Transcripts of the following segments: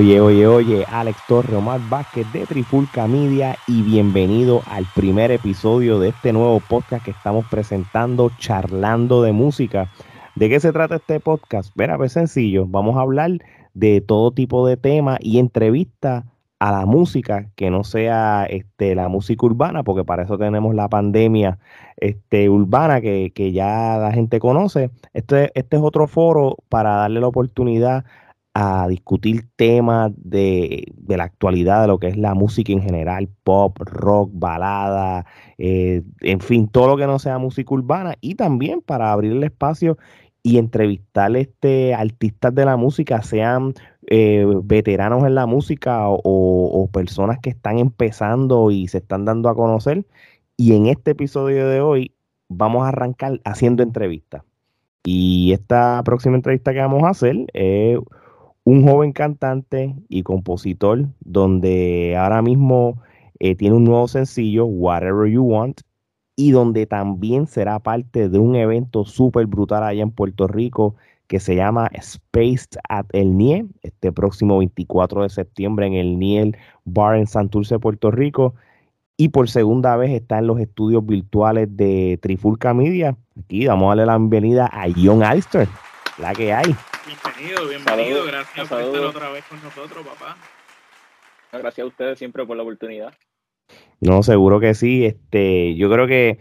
Oye, oye, oye, Alex Torre, Omar Vázquez de Trifulca Media y bienvenido al primer episodio de este nuevo podcast que estamos presentando, Charlando de Música. ¿De qué se trata este podcast? Verá, pues sencillo, vamos a hablar de todo tipo de temas y entrevistas a la música que no sea este, la música urbana, porque para eso tenemos la pandemia este, urbana que, que ya la gente conoce. Este, este es otro foro para darle la oportunidad a discutir temas de, la actualidad, de lo que es la música en general, pop, rock, balada, eh, en fin, todo lo que no sea música urbana, y también para abrir el espacio y entrevistar este, artistas de la música, sean eh, veteranos en la música o, o, personas que están empezando y se están dando a conocer. Y en este episodio de hoy vamos a arrancar haciendo entrevistas. Y esta próxima entrevista que vamos a hacer es un joven cantante y compositor donde ahora mismo eh, tiene un nuevo sencillo, Whatever You Want, y donde también será parte de un evento súper brutal allá en Puerto Rico que se llama Spaced at el NIE, este próximo 24 de septiembre en el NIE Bar en Santurce, Puerto Rico. Y por segunda vez está en los estudios virtuales de Trifulca Media. Aquí vamos a la bienvenida a John Alster, la que hay. Bienvenido, bienvenido. Gracias por estar otra vez con nosotros, papá. Gracias a ustedes siempre por la oportunidad. No, seguro que sí. Este, yo creo que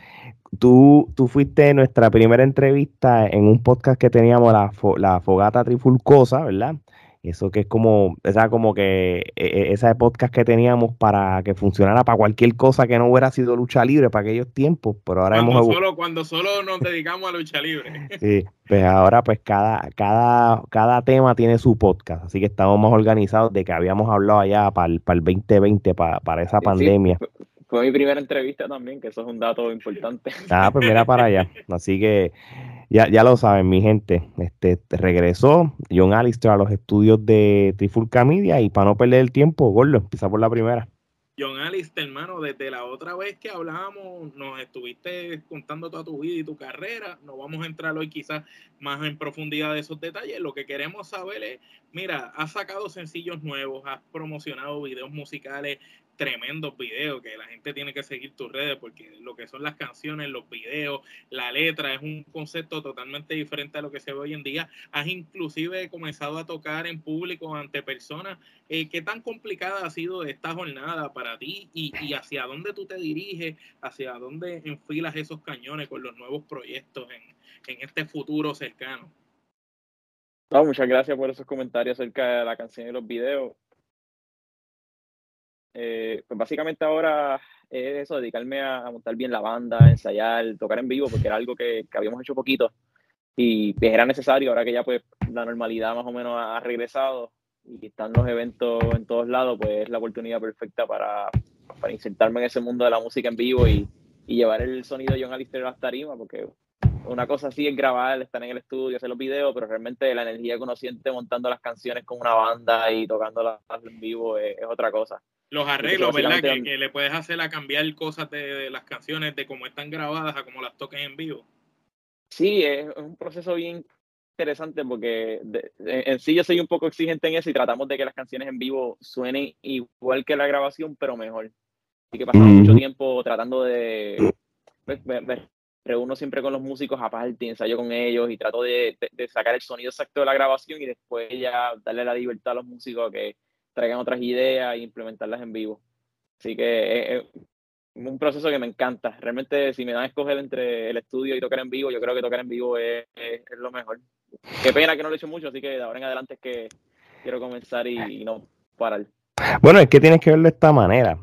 tú, tú fuiste nuestra primera entrevista en un podcast que teníamos, la, la Fogata Trifulcosa, ¿verdad? Eso que es como, esa como que e, e, esa podcast que teníamos para que funcionara para cualquier cosa que no hubiera sido lucha libre para aquellos tiempos, pero ahora cuando hemos solo cuando solo nos dedicamos a lucha libre. Sí, pues ahora pues cada cada cada tema tiene su podcast, así que estamos más organizados de que habíamos hablado allá para el, para el 2020 para, para esa pandemia. fue mi primera entrevista también, que eso es un dato importante. Ah, pues mira para allá. Así que ya, ya lo saben, mi gente. Este regresó John Alistair a los estudios de Trifulca Media y para no perder el tiempo, Gordo, empieza por la primera. John Alistair, hermano, desde la otra vez que hablábamos, nos estuviste contando toda tu vida y tu carrera. No vamos a entrar hoy quizás más en profundidad de esos detalles. Lo que queremos saber es, mira, has sacado sencillos nuevos, has promocionado videos musicales, tremendos videos que la gente tiene que seguir tus redes porque lo que son las canciones, los videos, la letra es un concepto totalmente diferente a lo que se ve hoy en día. Has inclusive comenzado a tocar en público ante personas. Eh, ¿Qué tan complicada ha sido esta jornada para ti y, hacia dónde tú te diriges, hacia dónde enfilas esos cañones con los nuevos proyectos en, en este futuro cercano? muchas gracias por esos comentarios acerca de la canción y los videos. Eh, pues básicamente ahora es eso, dedicarme a, montar bien la banda, ensayar, tocar en vivo, porque era algo que, habíamos hecho poquito. Y era necesario ahora que ya pues la normalidad más o menos ha regresado y están los eventos en todos lados, pues es la oportunidad perfecta para, para insertarme en ese mundo de la música en vivo y, llevar el sonido de John Alistair a las porque una cosa así es grabar, estar en el estudio, hacer los videos, pero realmente la energía que uno siente montando las canciones con una banda y tocándolas en vivo es otra cosa los arreglos, ¿verdad? Que, le puedes hacer a cambiar cosas de, las canciones, de cómo están grabadas a cómo las toques en vivo. Sí, es un proceso bien interesante porque en sí yo soy un poco exigente en eso y tratamos de que las canciones en vivo suenen igual que la grabación, pero mejor. Así que pasamos mucho tiempo tratando de... Pues, reúno siempre con los músicos aparte, ensayo con ellos y trato de, de, sacar el sonido exacto de la grabación y después ya darle la libertad a los músicos a que traigan otras ideas e implementarlas en vivo. Así que es, un proceso que me encanta. Realmente, si me dan a escoger entre el estudio y tocar en vivo, yo creo que tocar en vivo es, lo mejor. Qué pena que no lo he hecho mucho, así que de ahora en adelante es que quiero comenzar y, no parar. Bueno, es que tienes que verlo de esta manera.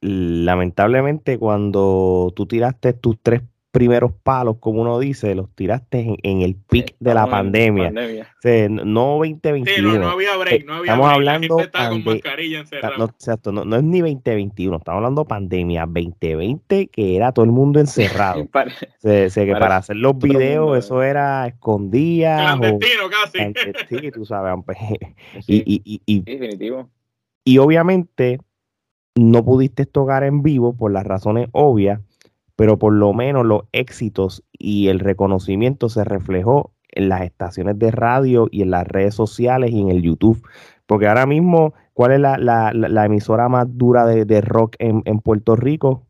Lamentablemente, cuando tú tiraste tus tres primeros palos, como uno dice, los tiraste en, el pic de la pandemia. no 2021. Sí, no, había break, no había Estamos hablando con mascarilla No, no, es ni 2021, estamos hablando pandemia 2020, que era todo el mundo encerrado. que para, hacer los videos, eso era escondida. Clandestino casi. Sí, tú sabes. y, y, y, definitivo. Y obviamente no pudiste tocar en vivo por las razones obvias, pero por lo menos los éxitos y el reconocimiento se reflejó en las estaciones de radio y en las redes sociales y en el YouTube. Porque ahora mismo, ¿cuál es la, emisora más dura de, rock en, Puerto Rico?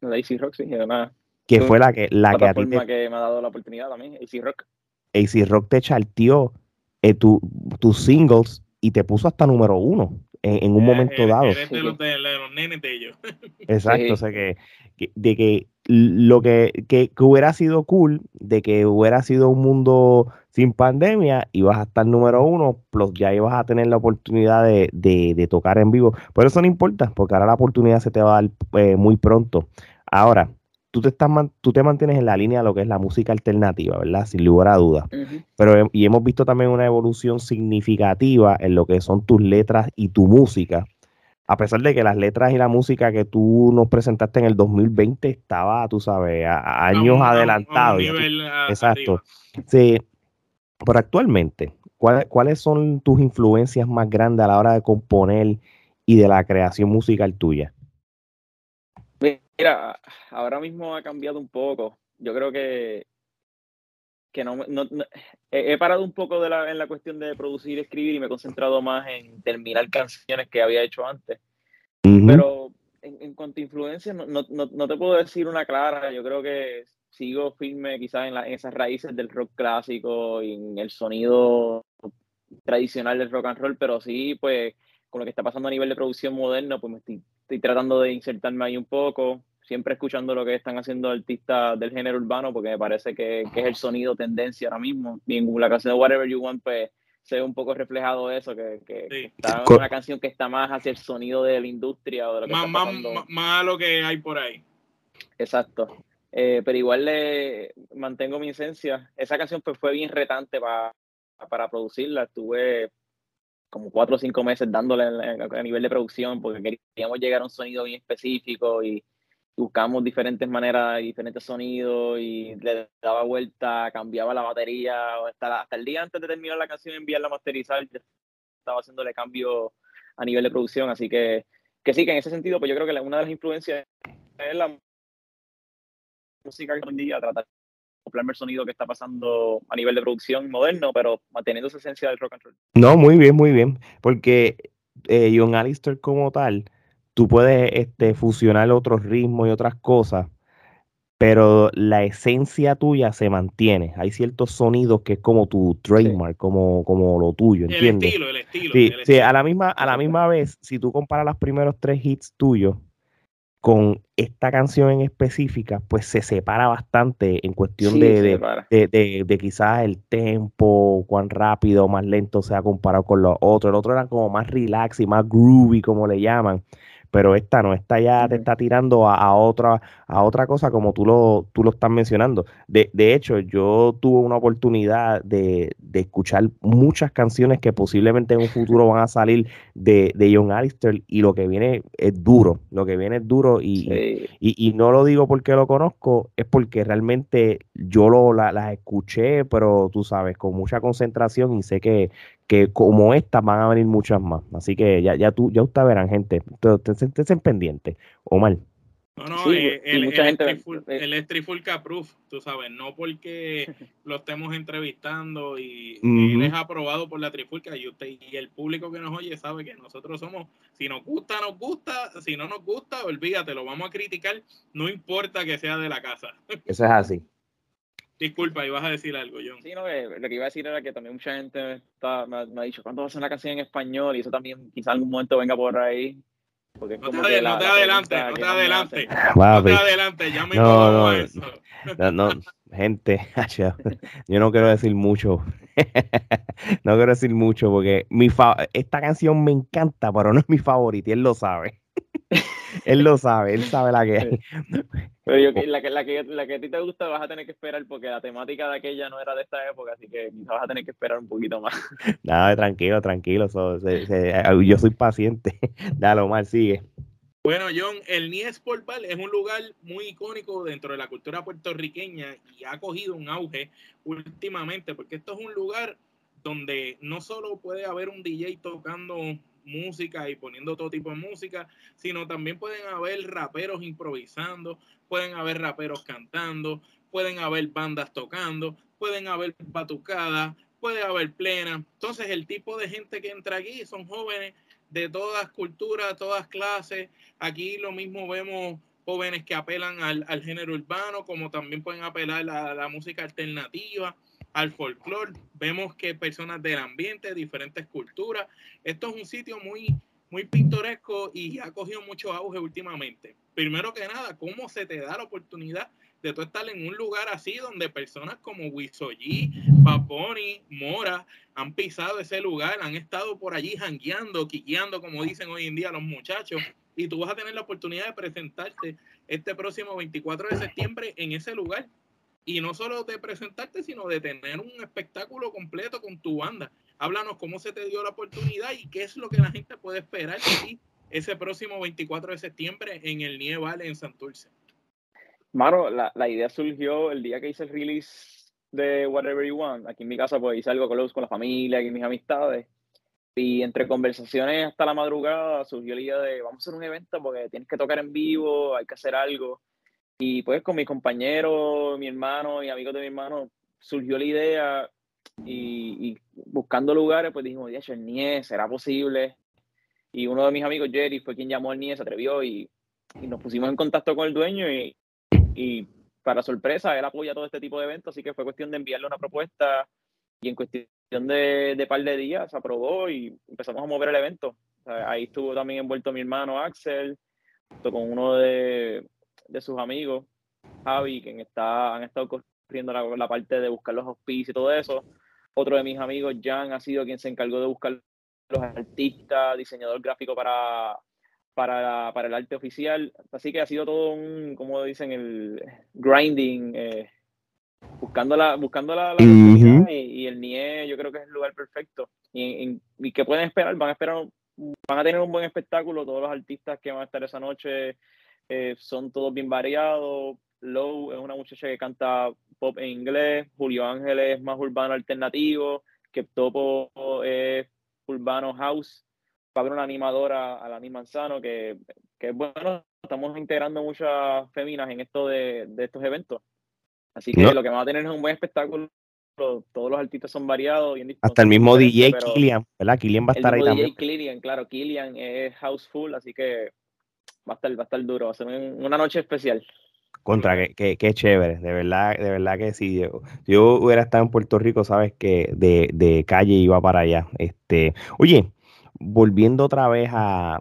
La AC Rock, sí, además. Que fue la que, la que a ti te, que me ha dado la oportunidad también, AC Rock. AC Rock te charteó eh, tus singles y te puso hasta número uno en, un momento dado. de los, nenes de ellos. Exacto, o sea que, de que lo que, que, hubiera sido cool, de que hubiera sido un mundo sin pandemia, ibas a estar número uno, plus ya ibas a tener la oportunidad de, de, tocar en vivo. Pero eso no importa, porque ahora la oportunidad se te va a dar eh, muy pronto. Ahora, tú te, estás, tú te mantienes en la línea de lo que es la música alternativa, ¿verdad? Sin lugar a dudas. Pero, y hemos visto también una evolución significativa en lo que son tus letras y tu música. A pesar de que las letras y la música que tú nos presentaste en el 2020 estaba, tú sabes, a, años adelantados. Exacto. Sí, pero actualmente, ¿cuáles son tus influencias más grandes a la hora de componer y de la creación musical tuya? Mira, ahora mismo ha cambiado un poco. Yo creo que, que no, he, parado un poco de la, en la cuestión de producir y escribir y me he concentrado más en terminar canciones que había hecho antes. Pero en, cuanto a influencia, no, no, te puedo decir una clara. Yo creo que sigo firme quizás en, en esas raíces del rock clásico y en el sonido tradicional del rock and roll, pero sí, pues con lo que está pasando a nivel de producción moderno, pues me estoy, estoy tratando de insertarme ahí un poco siempre escuchando lo que están haciendo artistas del género urbano, porque me parece que, que es el sonido tendencia ahora mismo. Y en la canción de Whatever You Want, pues se ve un poco reflejado eso, que, que está una canción que está más hacia el sonido de la industria o de lo que más, está más, más, lo que hay por ahí. Exacto. Eh, pero igual le mantengo mi esencia. Esa canción pues fue bien retante para, para producirla. Estuve como cuatro o cinco meses dándole a nivel de producción porque queríamos llegar a un sonido bien específico y, buscamos diferentes maneras, diferentes sonidos y le daba vuelta, cambiaba la batería, hasta, hasta el día antes de terminar la canción, enviarla a masterizar, estaba haciéndole cambio a nivel de producción, así que, que sí, que en ese sentido, pues yo creo que una de las influencias es la música que hoy en día, tratar acoplarme el sonido que está pasando a nivel de producción moderno, pero manteniendo esa esencia del rock and roll. No, muy bien, muy bien, porque eh, John Alistair como tal, tú puedes este, fusionar otros ritmos y otras cosas, pero la esencia tuya se mantiene. Hay ciertos sonidos que es como tu trademark, como, como lo tuyo, ¿entiendes? El estilo, el estilo. Sí, sí a la misma, a la misma vez, si tú comparas los primeros tres hits tuyos con esta canción en específica, pues se separa bastante en cuestión de, de, de, de, quizás el tempo, cuán rápido o más lento sea comparado con los otros. El otro era como más relax y más groovy, como le llaman pero esta no, esta ya te está tirando a, otra, a otra cosa como tú lo, tú lo estás mencionando. De, de hecho, yo tuve una oportunidad de, de, escuchar muchas canciones que posiblemente en un futuro van a salir de, de John Alistair y lo que viene es duro, lo que viene es duro y, y, no lo digo porque lo conozco, es porque realmente yo lo, las escuché, pero tú sabes, con mucha concentración y sé que, que como estas van a venir muchas más. Así que ya, ya, tú, ya ustedes verán, gente. Estén pendientes. Omar. No, no, eh, el, mucha el, gente, el, el Trifulca Proof, tú sabes, no porque lo estemos entrevistando y él es aprobado por la Trifulca y usted y el público que nos oye sabe que nosotros somos, si nos gusta, nos gusta, si no nos gusta, olvídate, lo vamos a criticar, no importa que sea de la casa. Eso es así. Disculpa, ibas a decir algo, John. Sí, no, lo que iba a decir era que también mucha gente está, me, ha, dicho, ¿cuándo va a ser una canción en español? Y eso también quizá en algún momento venga por ahí. Porque no, te, no, te adelante, no te adelante, no te adelante, ya me no, no, eso. no, gente, yo no quiero decir mucho. no quiero decir mucho porque mi esta canción me encanta, pero no es mi favorita y él lo sabe. Él lo sabe, él sabe la que Pero yo, la, que, la, que, la que a ti te gusta vas a tener que esperar porque la temática de aquella no era de esta época, así que vas a tener que esperar un poquito más. Nada, tranquilo, tranquilo. yo soy paciente. Dale, Omar, sigue. Bueno, John, el Nies Portal es un lugar muy icónico dentro de la cultura puertorriqueña y ha cogido un auge últimamente porque esto es un lugar donde no solo puede haber un DJ tocando música y poniendo todo tipo de música, sino también pueden haber raperos improvisando, pueden haber raperos cantando, pueden haber bandas tocando, pueden haber batucadas, puede haber plena. Entonces el tipo de gente que entra aquí son jóvenes de todas culturas, todas clases. Aquí lo mismo vemos jóvenes que apelan al, género urbano, como también pueden apelar a la música alternativa al folclore. Vemos que personas del ambiente, diferentes culturas. Esto es un sitio muy, muy pintoresco y ha cogido mucho auge últimamente. Primero que nada, ¿cómo se te da la oportunidad de tú estar en un lugar así donde personas como Wisoyi, Paponi, Mora han pisado ese lugar, han estado por allí jangueando, quiqueando, como dicen hoy en día los muchachos, y tú vas a tener la oportunidad de presentarte este próximo 24 de septiembre en ese lugar y no solo de presentarte, sino de tener un espectáculo completo con tu banda. Háblanos cómo se te dio la oportunidad y qué es lo que la gente puede esperar de ti ese próximo 24 de septiembre en el Nievale en Santurce. Maro, la, la, idea surgió el día que hice el release de Whatever You Want. Aquí en mi casa, pues hice algo con, con la familia y mis amistades. Y entre conversaciones hasta la madrugada surgió la idea de vamos a hacer un evento porque tienes que tocar en vivo, hay que hacer algo. Y pues con mis compañeros, mi hermano y amigos de mi hermano, surgió la idea y, buscando lugares, pues dijimos, ya, el NIE, ¿será posible? Y uno de mis amigos, Jerry, fue quien llamó al NIE, se atrevió y, nos pusimos en contacto con el dueño y, para sorpresa, él apoya todo este tipo de eventos, así que fue cuestión de enviarle una propuesta y en cuestión de, par de días se aprobó y empezamos a mover el evento. ahí estuvo también envuelto mi hermano Axel, con uno de, de sus amigos, Javi, quien está, han estado corriendo la, la parte de buscar los auspicios y todo eso. Otro de mis amigos, Jan, ha sido quien se encargó de buscar los artistas, diseñador gráfico para, para, para el arte oficial. Así que ha sido todo un, como dicen, el grinding, eh, buscando la, buscando la, y, el NIE yo creo que es el lugar perfecto. Y, y, que pueden esperar, van a esperar, van a tener un buen espectáculo, todos los artistas que van a estar esa noche eh, son todos bien variados. Low es una muchacha que canta pop en inglés, Julio Ángel es más urbano alternativo, que Topo es urbano house, Pablo una animadora, a la Manzano, que, que es bueno, estamos integrando muchas féminas en esto de, de estos eventos. Así que lo que va a tener es un buen espectáculo. Todos los artistas son variados. Hasta el mismo DJ Killian, ¿verdad? Killian va a estar ahí DJ también. Killian, claro, Killian es houseful, así que va a estar, va a estar duro, va a ser una noche especial. Contra, que, que, chévere, de verdad, de verdad que sí. Yo, yo hubiera estado en Puerto Rico, sabes que de, de, calle iba para allá. Este, oye, volviendo otra vez a,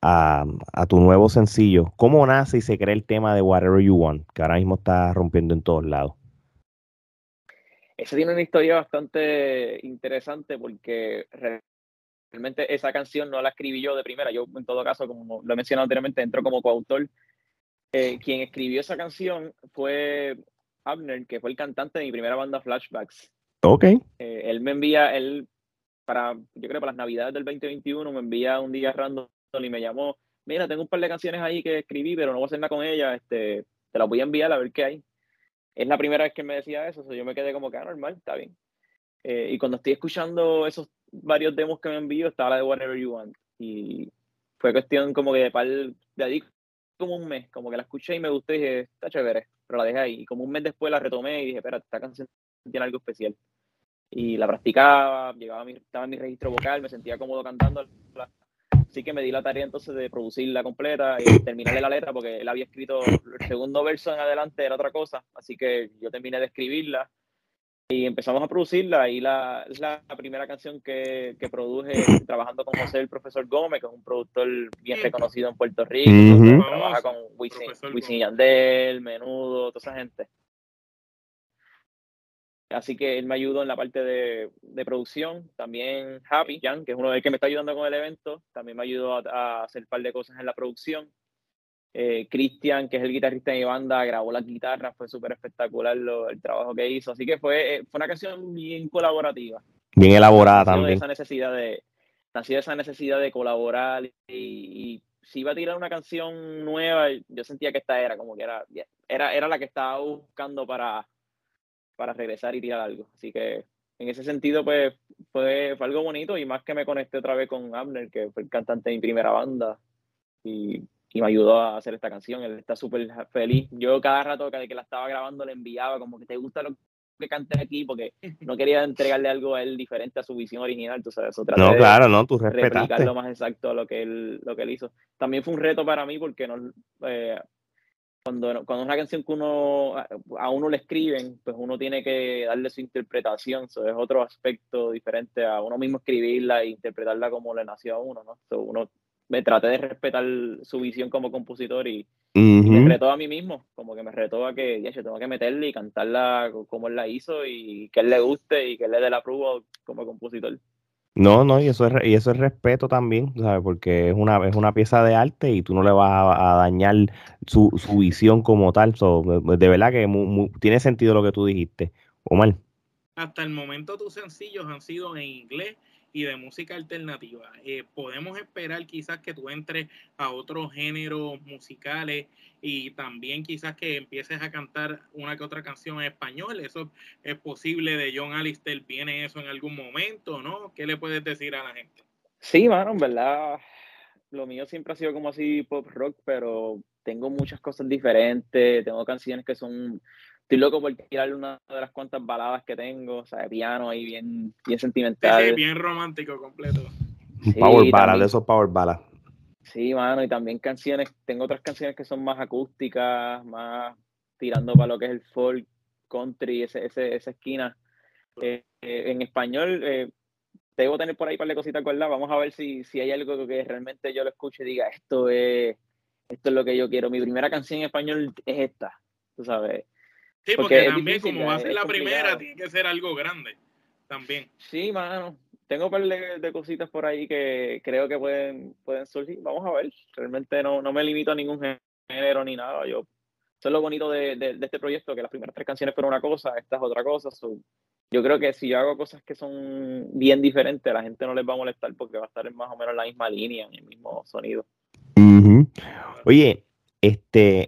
a, a, tu nuevo sencillo, ¿cómo nace y se crea el tema de Whatever You Want, que ahora mismo está rompiendo en todos lados? Esa tiene una historia bastante interesante porque realmente esa canción no la escribí yo de primera. Yo, en todo caso, como lo he mencionado anteriormente, entro como coautor. Eh, quien escribió esa canción fue Abner, que fue el cantante de mi primera banda Flashbacks. Ok. Eh, él me envía, él, para, yo creo para las navidades del 2021, me envía un día random y me llamó, mira, tengo un par de canciones ahí que escribí, pero no voy a hacer nada con ellas, este, te las voy a enviar a ver qué hay. Es la primera vez que me decía eso, yo me quedé como que, ah, normal, está bien. Eh, y cuando estoy escuchando esos varios demos que me envío, estaba la de Whatever You Want. Y fue cuestión como que de par de ahí como un mes, como que la escuché y me gustó y dije, está chévere, pero la dejé ahí. Y como un mes después la retomé y dije, espera, esta canción tiene algo especial. Y la practicaba, llegaba mi, estaba en mi registro vocal, me sentía cómodo cantando. Así que me di la tarea entonces de producirla completa y terminarle la letra porque él había escrito el segundo verso en adelante era otra cosa. Así que yo terminé de escribirla y empezamos a producirla y la, es la primera canción que, que, produje trabajando con José el profesor Gómez, que es un productor bien reconocido en Puerto Rico, trabaja con Wisin, Yandel, Menudo, toda esa gente. Así que él me ayudó en la parte de, de producción. También Happy Jan, que es uno de los que me está ayudando con el evento, también me ayudó a, a, hacer un par de cosas en la producción. Eh, Cristian, que es el guitarrista de mi banda, grabó las guitarras, fue súper espectacular el trabajo que hizo. Así que fue, eh, fue una canción bien colaborativa. Bien elaborada también. Esa necesidad de, nació esa necesidad de colaborar y, y, si iba a tirar una canción nueva, yo sentía que esta era como que era, era, era la que estaba buscando para, para regresar y tirar algo. Así que en ese sentido, pues fue, fue algo bonito y más que me conecté otra vez con Abner, que fue el cantante de mi primera banda y, y me ayudó a hacer esta canción. Él está súper feliz. Yo cada rato que la estaba grabando le enviaba como que te gusta lo que canté aquí porque no quería entregarle algo a él diferente a su visión original, tú sabes, no, claro, no, tú respetaste. lo más exacto a lo que él, lo que él hizo. También fue un reto para mí porque no, eh, cuando, cuando es una canción que uno a uno le escriben, pues uno tiene que darle su interpretación, eso es otro aspecto diferente a uno mismo escribirla e interpretarla como le nació a uno, ¿no? uno me traté de respetar su visión como compositor y, me retó a mí mismo, como que me retó a que ya yo tengo que meterle y cantarla como él la hizo y que él le guste y que él le dé la prueba como compositor. No, no, y eso es, y eso es respeto también, ¿sabes? Porque es una, es una pieza de arte y tú no le vas a, dañar su, su, visión como tal. de verdad que tiene sentido lo que tú dijiste, Omar. Hasta el momento tus sencillos han sido en inglés y de música alternativa. Eh, podemos esperar quizás que tú entres a otros géneros musicales y también quizás que empieces a cantar una que otra canción en español. Eso es posible de John Alistair. ¿Viene eso en algún momento, no? ¿Qué le puedes decir a la gente? Sí, mano, en verdad, lo mío siempre ha sido como así pop rock, pero tengo muchas cosas diferentes. Tengo canciones que son estoy loco por tirarle una de las cuantas baladas que tengo, o sea, de piano ahí bien, bien sentimental. Sí, bien romántico completo. power ballad, de esos power ballads. Sí, mano, y también canciones, tengo otras canciones que son más acústicas, más tirando para lo que es el folk, country, ese, ese, esa esquina. Eh, eh, en español, eh, debo tener por ahí un par de cositas guardadas. Vamos a ver si, si hay algo que realmente yo lo escuche y diga, esto es, esto es lo que yo quiero. Mi primera canción en español es esta, tú sabes. Sí, porque, también como va a ser la primera, tiene que ser algo grande también. Sí, mano. Tengo un par de, cositas por ahí que creo que pueden, pueden surgir. Vamos a ver. Realmente no, no me limito a ningún género ni nada. Yo, eso es lo bonito de, de, este proyecto, que las primeras tres canciones fueron una cosa, esta es otra cosa. yo creo que si yo hago cosas que son bien diferentes, a la gente no les va a molestar porque va a estar en más o menos la misma línea, en el mismo sonido. Oye, este,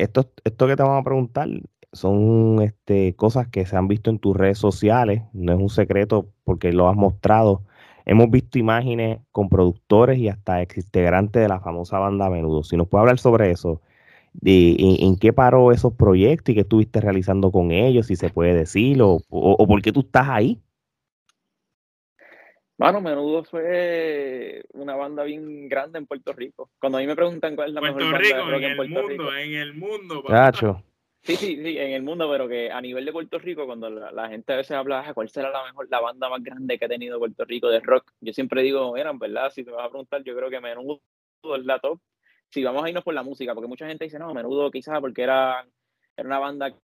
esto, esto que te vamos a preguntar, son este, cosas que se han visto en tus redes sociales, no es un secreto porque lo has mostrado. Hemos visto imágenes con productores y hasta ex integrantes de la famosa banda Menudo. Si nos puede hablar sobre eso, de, en, qué paró esos proyectos y qué estuviste realizando con ellos, si se puede decir, o, o, por qué tú estás ahí. Bueno, Menudo fue una banda bien grande en Puerto Rico. Cuando a mí me preguntan cuál es la mejor banda de rock en, el Puerto mundo, Rico. En el mundo, Sí, sí, sí, en el mundo, pero que a nivel de Puerto Rico, cuando la, gente a veces habla, ah, ¿cuál será la mejor, la banda más grande que ha tenido Puerto Rico de rock? Yo siempre digo, eran, ¿verdad? Si te vas a preguntar, yo creo que Menudo es la top. Si vamos a irnos por la música, porque mucha gente dice, no, Menudo quizás porque era, era una banda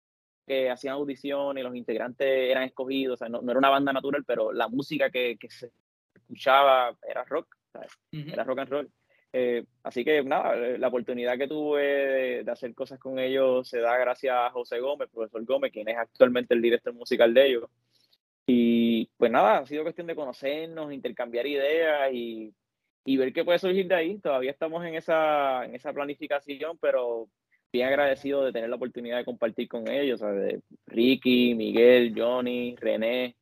que hacían audiciones y los integrantes eran escogidos, o sea, no, era una banda natural, pero la música que, que se escuchaba era rock, ¿sabes? Era rock and roll. Eh, así que nada, eh, la oportunidad que tuve de, hacer cosas con ellos se da gracias a José Gómez, profesor Gómez, quien es actualmente el director musical de ellos. Y pues nada, ha sido cuestión de conocernos, intercambiar ideas y, y ver qué puede surgir de ahí. Todavía estamos en esa, en esa planificación, pero bien agradecido de tener la oportunidad de compartir con ellos, de Ricky, Miguel, Johnny, René,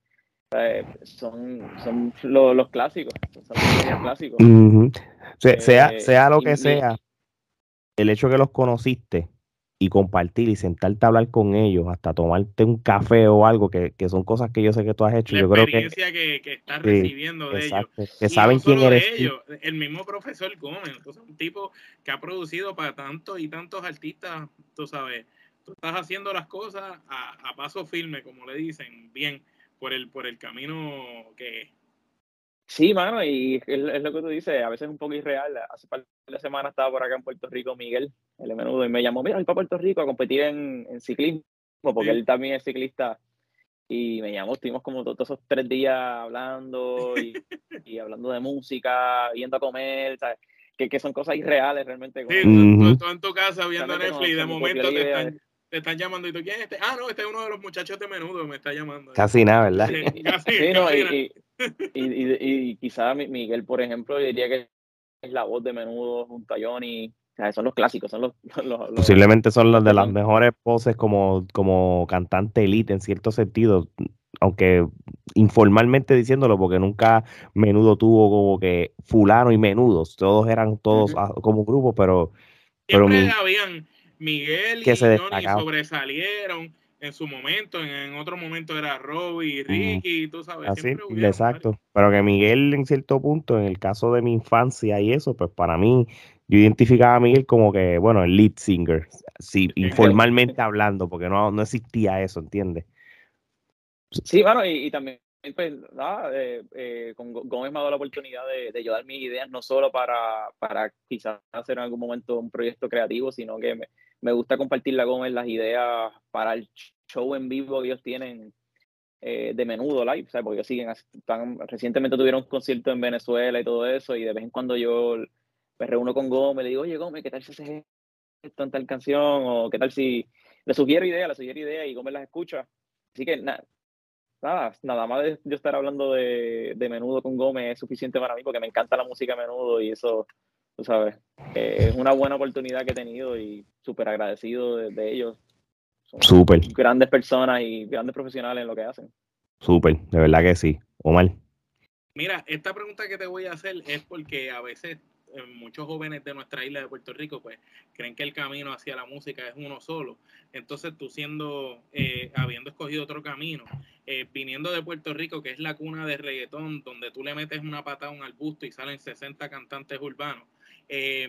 son, son los, clásicos, son los clásicos. sea, eh, sea lo que sea, el hecho que los conociste y compartir y sentarte a hablar con ellos, hasta tomarte un café o algo, que, son cosas que yo sé que tú has hecho. La yo creo que, que, que estás recibiendo de ellos. Que saben quién eres. ellos, el mismo profesor Gómez, un tipo que ha producido para tantos y tantos artistas, tú sabes, tú estás haciendo las cosas a, a paso firme, como le dicen, bien por el, por el camino que Sí, mano, y es, lo que tú dices, a veces es un poco irreal. Hace par de semanas estaba por acá en Puerto Rico Miguel, el menudo, y me llamó, mira, voy para Puerto Rico a competir en, en ciclismo, porque él también es ciclista. Y me llamó, estuvimos como todos esos tres días hablando y, y hablando de música, yendo a comer, ¿sabes? que, son cosas irreales realmente. Sí, tú, en tu casa viendo Netflix y de momento te están, te están, llamando y tú, ¿quién es este? Ah, no, este es uno de los muchachos de menudo que me está llamando. Casi nada, ¿verdad? Sí, casi, y, y, y, quizás Miguel, por ejemplo, diría que es la voz de menudo junto a Johnny. O sea, son los clásicos, son los, Posiblemente son los de las mejores poses como, como cantante elite en cierto sentido aunque informalmente diciéndolo, porque nunca menudo tuvo como que fulano y menudos, todos eran todos como grupo, pero... Siempre pero, habían Miguel y Johnny sobresalieron en su momento, en, otro momento era Robbie y Ricky, tú sabes. Así, exacto. Pero que Miguel en cierto punto, en el caso de mi infancia y eso, pues para mí, yo identificaba a Miguel como que, bueno, el lead singer, sí, informalmente hablando, porque no, no existía eso, ¿entiendes? Sí, bueno, y, también pues, nada, eh, eh, con Gómez me ha dado la oportunidad de, de yo dar mis ideas, no solo para, para quizás hacer en algún momento un proyecto creativo, sino que me, me gusta compartir la Gómez las ideas para el show en vivo que ellos tienen eh, de menudo live, ¿sabes? porque ellos siguen, están, recientemente tuvieron un concierto en Venezuela y todo eso, y de vez en cuando yo me reúno con Gómez, le digo, oye Gómez, ¿qué tal si haces esto en tal canción? O qué tal si le sugiero ideas, le sugiero ideas y Gómez las escucha. Así que nada, nada, nada más de yo estar hablando de, menudo con Gómez es suficiente para mí porque me encanta la música menudo y eso, tú sabes, es una buena oportunidad que he tenido y súper agradecido de, ellos. Son súper. Grandes personas y grandes profesionales en lo que hacen. Súper, de verdad que sí. Omar. Mira, esta pregunta que te voy a hacer es porque a veces eh, muchos jóvenes de nuestra isla de Puerto Rico pues creen que el camino hacia la música es uno solo. Entonces tú siendo, eh, habiendo escogido otro camino, eh, viniendo de Puerto Rico, que es la cuna de reggaetón, donde tú le metes una patada a un arbusto y salen 60 cantantes urbanos,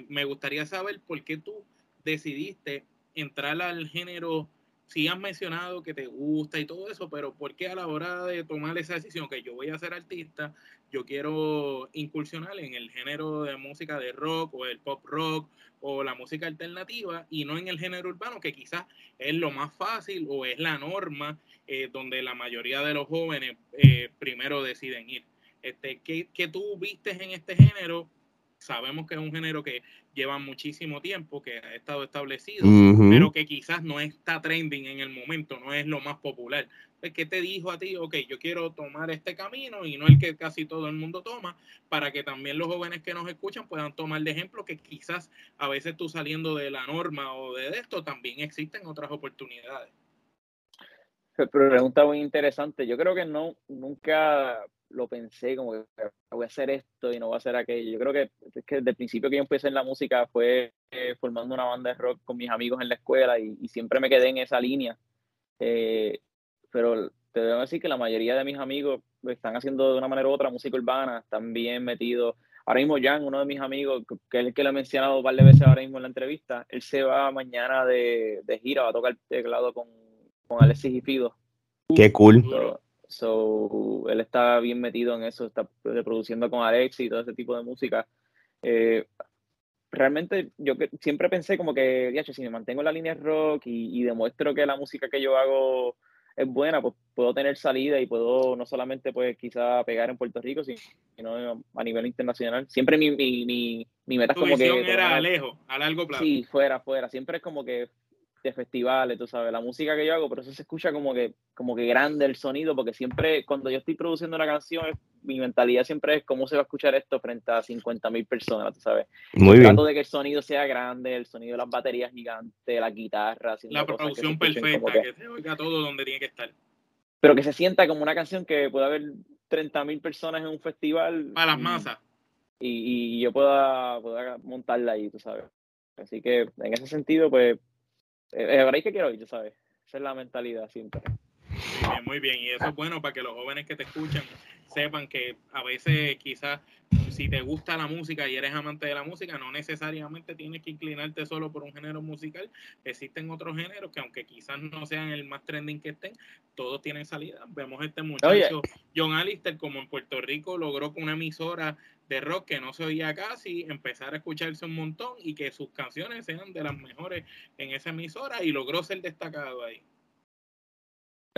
me gustaría saber por qué tú decidiste entrar al género sí has mencionado que te gusta y todo eso, pero ¿por qué a la hora de tomar esa decisión que yo voy a ser artista, yo quiero incursionar en el género de música de rock o el pop rock o la música alternativa y no en el género urbano, que quizás es lo más fácil o es la norma eh, donde la mayoría de los jóvenes eh, primero deciden ir? Este, ¿qué, ¿Qué tú vistes en este género sabemos que es un género que lleva muchísimo tiempo, que ha estado establecido, pero que quizás no está trending en el momento, no es lo más popular. Pues, ¿Qué te dijo a ti? Ok, yo quiero tomar este camino y no el que casi todo el mundo toma, para que también los jóvenes que nos escuchan puedan tomar de ejemplo que quizás a veces tú saliendo de la norma o de esto, también existen otras oportunidades. Pregunta muy interesante. Yo creo que no, nunca lo pensé como que voy a hacer esto y no voy a hacer aquello. Yo creo que, es que desde el principio que yo empecé en la música fue eh, formando una banda de rock con mis amigos en la escuela y, siempre me quedé en esa línea. Eh, pero te debo decir que la mayoría de mis amigos están haciendo de una manera u otra música urbana, están bien metidos. Ahora mismo Jan, uno de mis amigos, que es el que lo he mencionado un par de veces ahora mismo en la entrevista, él se va mañana de, de gira, va a tocar teclado con, con Alexis y Fido. Qué cool. So, él está bien metido en eso, está reproduciendo con Alex y todo ese tipo de música. Eh, realmente yo siempre pensé como que, ya, si me mantengo en la línea rock y, demuestro que la música que yo hago es buena, pues puedo tener salida y puedo no solamente pues quizá pegar en Puerto Rico, sino a nivel internacional. Siempre mi, mi, mi, mi meta es como que... era lejos, a largo plazo. Sí, fuera, fuera. Siempre es como que de festivales, tú sabes, la música que yo hago, pero eso se escucha como que, como que grande el sonido, porque siempre cuando yo estoy produciendo una canción, mi mentalidad siempre es cómo se va a escuchar esto frente a 50 mil personas, tú sabes. Muy Trato de que el sonido sea grande, el sonido de las baterías gigantes, la guitarra. La producción perfecta, que, se oiga todo donde tiene que estar. Pero que se sienta como una canción que pueda haber 30 mil personas en un festival. Para las masas. Y, y yo pueda, pueda montarla ahí, tú sabes. Así que en ese sentido, pues eh, ahora que quiero ir, ¿sabes? Esa es la mentalidad siempre. Muy bien, y eso es bueno para que los jóvenes que te escuchan sepan que a veces quizás si te gusta la música y eres amante de la música, no necesariamente tienes que inclinarte solo por un género musical. Existen otros géneros que aunque quizás no sean el más trending que estén, todos tienen salida. Vemos este muchacho John Alistair como en Puerto Rico logró con una emisora de rock que no se oía casi, empezar a escucharse un montón y que sus canciones sean de las mejores en esa emisora y logró ser destacado ahí.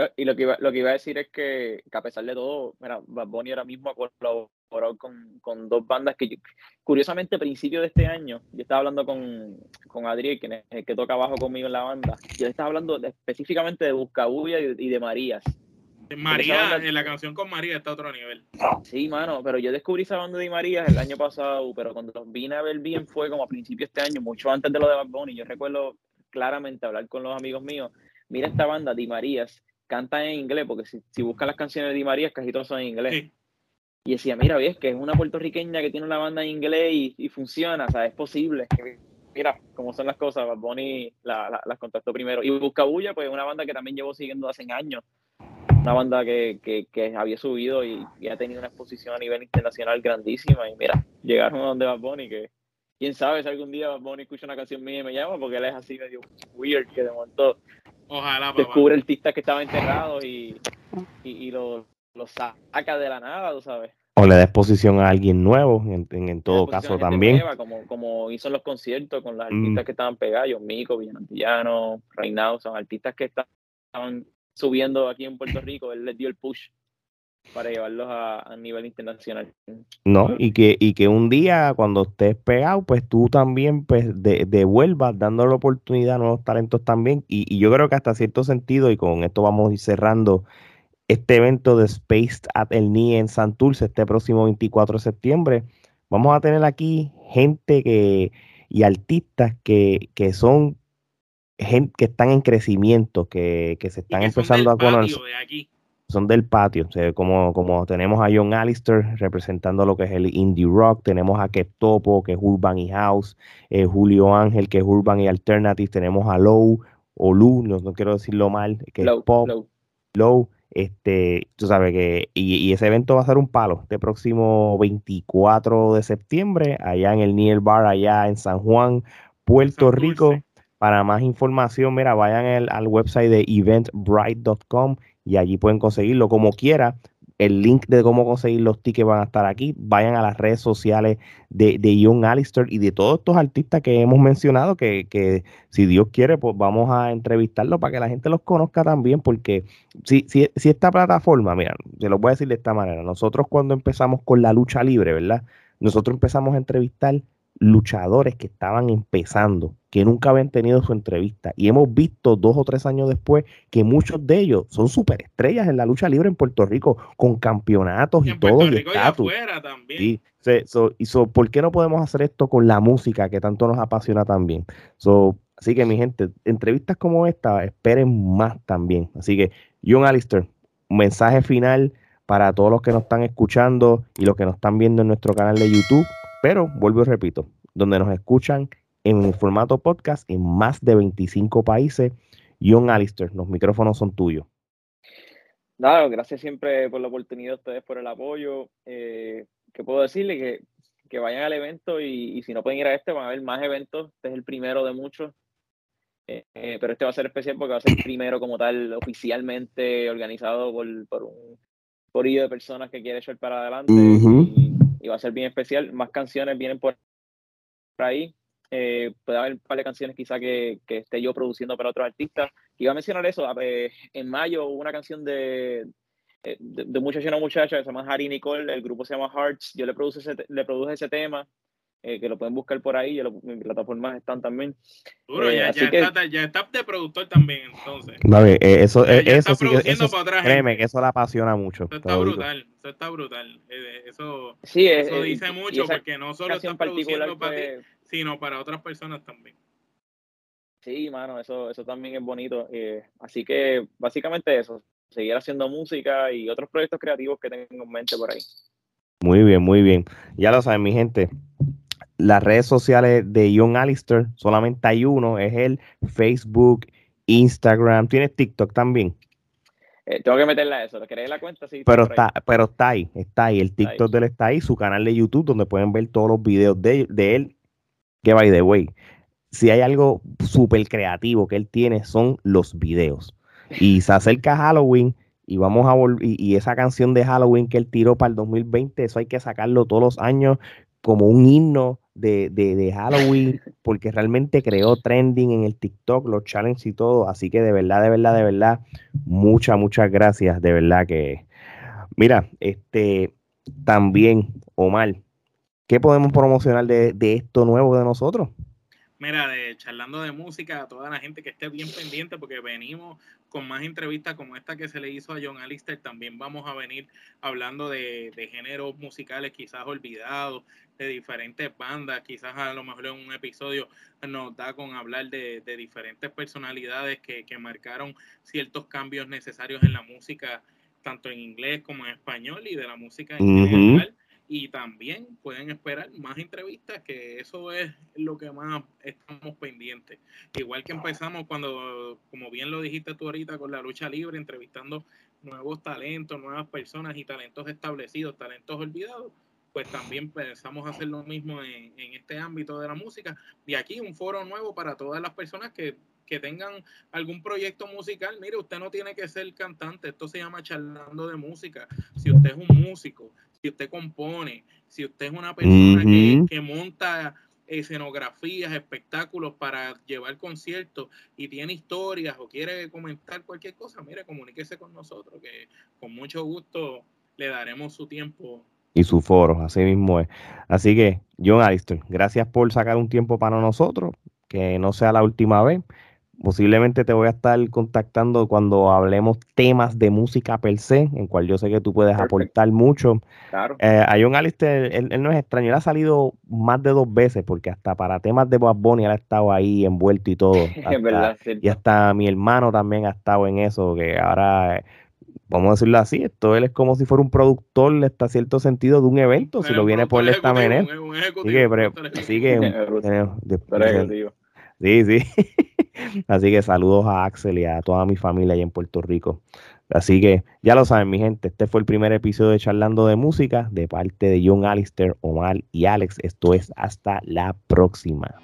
Eh, y lo que, iba, lo que iba a decir es que, a pesar de todo, mira, Bad Bunny ahora mismo ha colaborado con, con, dos bandas que curiosamente a principio de este año, yo estaba hablando con, con Adriel, que, que toca abajo conmigo en la banda, yo estaba hablando específicamente de Buscabulla y, y de Marías. María, en la canción con María está a otro nivel. Sí, mano, pero yo descubrí esa banda de María el año pasado, pero cuando los vine a ver bien fue como a principios de este año, mucho antes de lo de Bad Bunny. Yo recuerdo claramente hablar con los amigos míos, mira esta banda, Di Marías, canta en inglés, porque si, si buscan las canciones de Di Marías, casi todas son en inglés. Y decía, mira, ves que es una puertorriqueña que tiene una banda en inglés y, y funciona, o sea, es posible. mira cómo son las cosas, Bad Bunny la, las contactó primero. Y Buscabulla, pues una banda que también llevo siguiendo hace años una banda que, que, que había subido y, ha tenido una exposición a nivel internacional grandísima. Y mira, llegaron a donde Bad Bunny, que quién sabe si algún día Bad Bunny escucha una canción mía y me llama, porque él es así medio weird, que de momento Ojalá, descubre artistas que estaban enterrados y, y, los lo saca de la nada, tú sabes. O le da exposición a alguien nuevo, en, en, todo caso también. como, como hizo en los conciertos con los mm. artistas que estaban pegados, Mico, Villanantillano, Reinado, son artistas que estaban subiendo aquí en Puerto Rico, él les dio el push para llevarlos a, nivel internacional. No, y que, y que un día cuando estés pegado, pues tú también pues devuelvas dando la oportunidad a nuevos talentos también. Y, yo creo que hasta cierto sentido, y con esto vamos a ir cerrando este evento de Space at el NIE en Santurce este próximo 24 de septiembre, vamos a tener aquí gente que y artistas que, que son gente que están en crecimiento, que, se están empezando a conocer. Son del patio, como, como tenemos a John Alistair representando lo que es el indie rock, tenemos a Topo, que es Urban y House, eh, Julio Ángel, que es Urban y Alternative, tenemos a Low, o Lu, no, quiero decirlo mal, que es pop, Low. este, tú sabes que, y, ese evento va a ser un palo, este próximo 24 de septiembre, allá en el Neil Bar, allá en San Juan, Puerto Rico. Para más información, mira, vayan al website de eventbrite.com y allí pueden conseguirlo como quiera. El link de cómo conseguir los tickets van a estar aquí. Vayan a las redes sociales de, de Young Alistair y de todos estos artistas que hemos mencionado, que, si Dios quiere, pues vamos a entrevistarlos para que la gente los conozca también, porque si, si, si esta plataforma, mira, se lo voy a decir de esta manera, nosotros cuando empezamos con la lucha libre, ¿verdad? Nosotros empezamos a entrevistar luchadores que estaban empezando, que nunca habían tenido su entrevista. Y hemos visto dos o tres años después que muchos de ellos son superestrellas en la lucha libre en Puerto Rico, con campeonatos y, todo. y estatus. Sí, y ¿Por qué no podemos hacer esto con la música que tanto nos apasiona también? So, así que mi gente, entrevistas como esta, esperen más también. Así que, John Alistair, mensaje final para todos los que nos están escuchando y los que nos están viendo en nuestro canal de YouTube pero vuelvo y repito, donde nos escuchan en formato podcast en más de 25 países. John Alistair, los micrófonos son tuyos. Nada, gracias siempre por la oportunidad, ustedes por el apoyo. Eh, ¿Qué puedo decirle? Que, que vayan al evento y, si no pueden ir a este, van a haber más eventos. Este es el primero de muchos. Eh, eh, pero este va a ser especial porque va a ser el primero como tal, oficialmente organizado por, por un corillo de personas que quiere echar para adelante y va a ser bien especial. Más canciones vienen por ahí. Eh, puede haber un par de canciones quizá que, que, esté yo produciendo para otros artistas. Iba a mencionar eso, en mayo una canción de, de, de muchacha una muchacha que se llama Harry Nicole, el grupo se llama Hearts, yo le produje ese, le ese tema, eh, que lo pueden buscar por ahí, en mis plataformas están también. Duro, ya, eh, ya, está, ya, está, de productor también, entonces. Vale, eh, eso, eso, sí, eso créeme que eso la apasiona mucho. Eso está brutal, eso está brutal. Eso, sí, eso dice mucho porque no solo están produciendo para ti, sino para otras personas también. Sí, mano, eso, eso también es bonito. así que básicamente eso, seguir haciendo música y otros proyectos creativos que tengo en mente por ahí. Muy bien, muy bien. Ya lo saben, mi gente las redes sociales de John Alistair, solamente hay uno, es el Facebook, Instagram, tienes TikTok también. Eh, tengo que meterla a eso, ¿querés la cuenta? Sí, pero está, pero está ahí, está ahí, el TikTok de él está ahí, su canal de YouTube donde pueden ver todos los videos de, él, que by the way, si hay algo súper creativo que él tiene son los videos. Y se acerca Halloween y vamos a y, y, esa canción de Halloween que él tiró para el 2020, eso hay que sacarlo todos los años como un himno de, de, Halloween, porque realmente creó trending en el TikTok, los challenges y todo. Así que de verdad, de verdad, de verdad, muchas, muchas gracias. De verdad que, mira, este, también, Omar, ¿qué podemos promocionar de, de esto nuevo de nosotros? Mira, de charlando de música, a toda la gente que esté bien pendiente, porque venimos con más entrevistas como esta que se le hizo a John Alistair. También vamos a venir hablando de, géneros musicales quizás olvidados, de diferentes bandas. Quizás a lo mejor en un episodio nos da con hablar de, diferentes personalidades que, marcaron ciertos cambios necesarios en la música, tanto en inglés como en español y de la música en general y también pueden esperar más entrevistas, que eso es lo que más estamos pendientes. Igual que empezamos cuando, como bien lo dijiste tú ahorita, con la lucha libre, entrevistando nuevos talentos, nuevas personas y talentos establecidos, talentos olvidados, pues también pensamos hacer lo mismo en, en este ámbito de la música. Y aquí un foro nuevo para todas las personas que que tengan algún proyecto musical, mire, usted no tiene que ser cantante, esto se llama charlando de música. Si usted es un músico, si usted compone, si usted es una persona que, monta escenografías, espectáculos para llevar conciertos y tiene historias o quiere comentar cualquier cosa, mire, comuníquese con nosotros, que con mucho gusto le daremos su tiempo. Y su foro, así mismo es. Así que, John Alistair, gracias por sacar un tiempo para nosotros, que no sea la última vez posiblemente te voy a estar contactando cuando hablemos temas de música per se, en cual yo sé que tú puedes aportar mucho. Claro. Eh, a John Alistair, él, no es extraño, él ha salido más de dos veces, porque hasta para temas de Bob Bunny él ha estado ahí envuelto y todo. es verdad, y hasta mi hermano también ha estado en eso, que ahora vamos a decirlo así, esto él es como si fuera un productor, está cierto sentido, de un evento, si lo viene por esta manera. Así que, Sí, sí. Así que saludos a Axel y a toda mi familia allá en Puerto Rico. Así que ya lo saben, mi gente, este fue el primer episodio de Charlando de Música de parte de John Alistair, Omar y Alex. Esto es hasta la próxima.